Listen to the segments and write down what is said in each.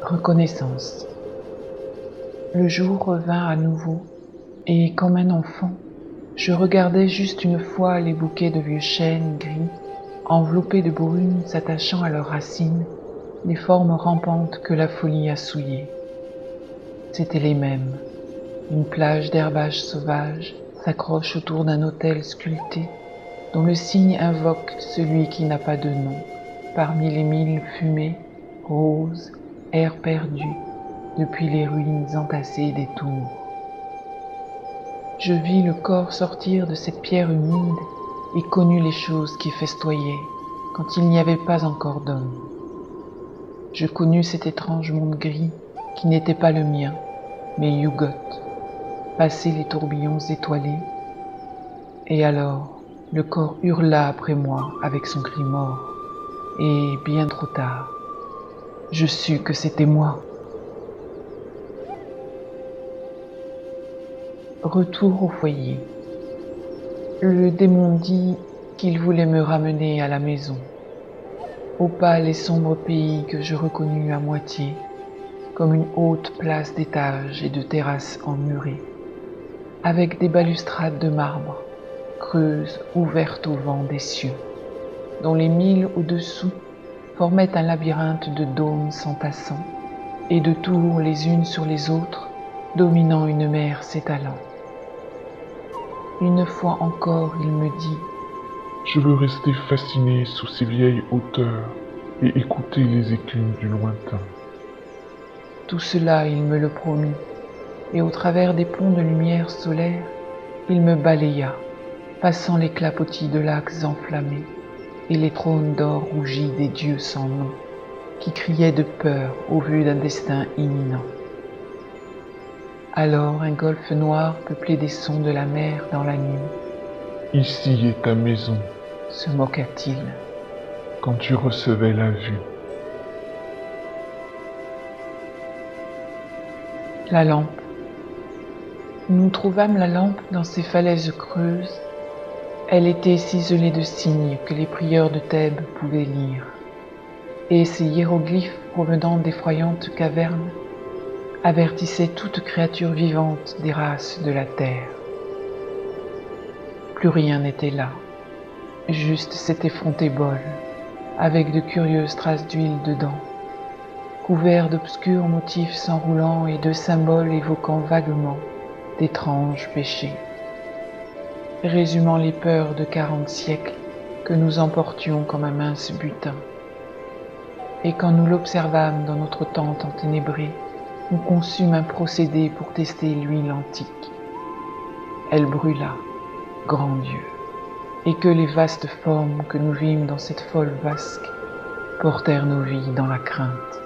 Reconnaissance. Le jour revint à nouveau, et comme un enfant, je regardais juste une fois les bouquets de vieux chênes gris, enveloppés de brume s'attachant à leurs racines, les formes rampantes que la folie a souillées. C'étaient les mêmes. Une plage d'herbage sauvage s'accroche autour d'un autel sculpté, dont le signe invoque celui qui n'a pas de nom, parmi les mille fumées, roses, air perdu, depuis les ruines entassées des tours. Je vis le corps sortir de cette pierre humide et connus les choses qui festoyaient quand il n'y avait pas encore d'hommes. Je connus cet étrange monde gris qui n'était pas le mien, mais Yugot, passé les tourbillons étoilés, et alors le corps hurla après moi avec son cri mort, et bien trop tard, je sus que c'était moi. Retour au foyer. Le démon dit qu'il voulait me ramener à la maison, au pâle et sombre pays que je reconnus à moitié, comme une haute place d'étages et de terrasses emmurées, avec des balustrades de marbre, creuses ouvertes au vent des cieux, dont les mille au-dessous formaient un labyrinthe de dômes s'entassant, et de tours les unes sur les autres, dominant une mer s'étalant. Une fois encore, il me dit Je veux rester fasciné sous ces vieilles hauteurs et écouter les écumes du lointain. Tout cela, il me le promit, et au travers des ponts de lumière solaire, il me balaya, passant les clapotis de lacs enflammés et les trônes d'or rougis des dieux sans nom, qui criaient de peur au vu d'un destin imminent. Alors un golfe noir peuplé des sons de la mer dans la nuit. Ici est ta maison, se moqua-t-il. Quand tu recevais la vue. La lampe. Nous trouvâmes la lampe dans ces falaises creuses. Elle était ciselée de signes que les prieurs de Thèbes pouvaient lire. Et ces hiéroglyphes provenant d'effroyantes cavernes avertissait toute créature vivante des races de la terre. Plus rien n'était là, juste cet effronté bol, avec de curieuses traces d'huile dedans, couvert d'obscurs motifs s'enroulant et de symboles évoquant vaguement d'étranges péchés, résumant les peurs de quarante siècles que nous emportions comme un mince butin. Et quand nous l'observâmes dans notre tente enténébrée, on consume un procédé pour tester l'huile antique. Elle brûla, grand Dieu, et que les vastes formes que nous vîmes dans cette folle vasque portèrent nos vies dans la crainte.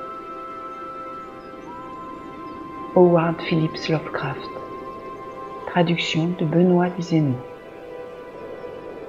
Howard Phillips Lovecraft. Traduction de Benoît Duzénou.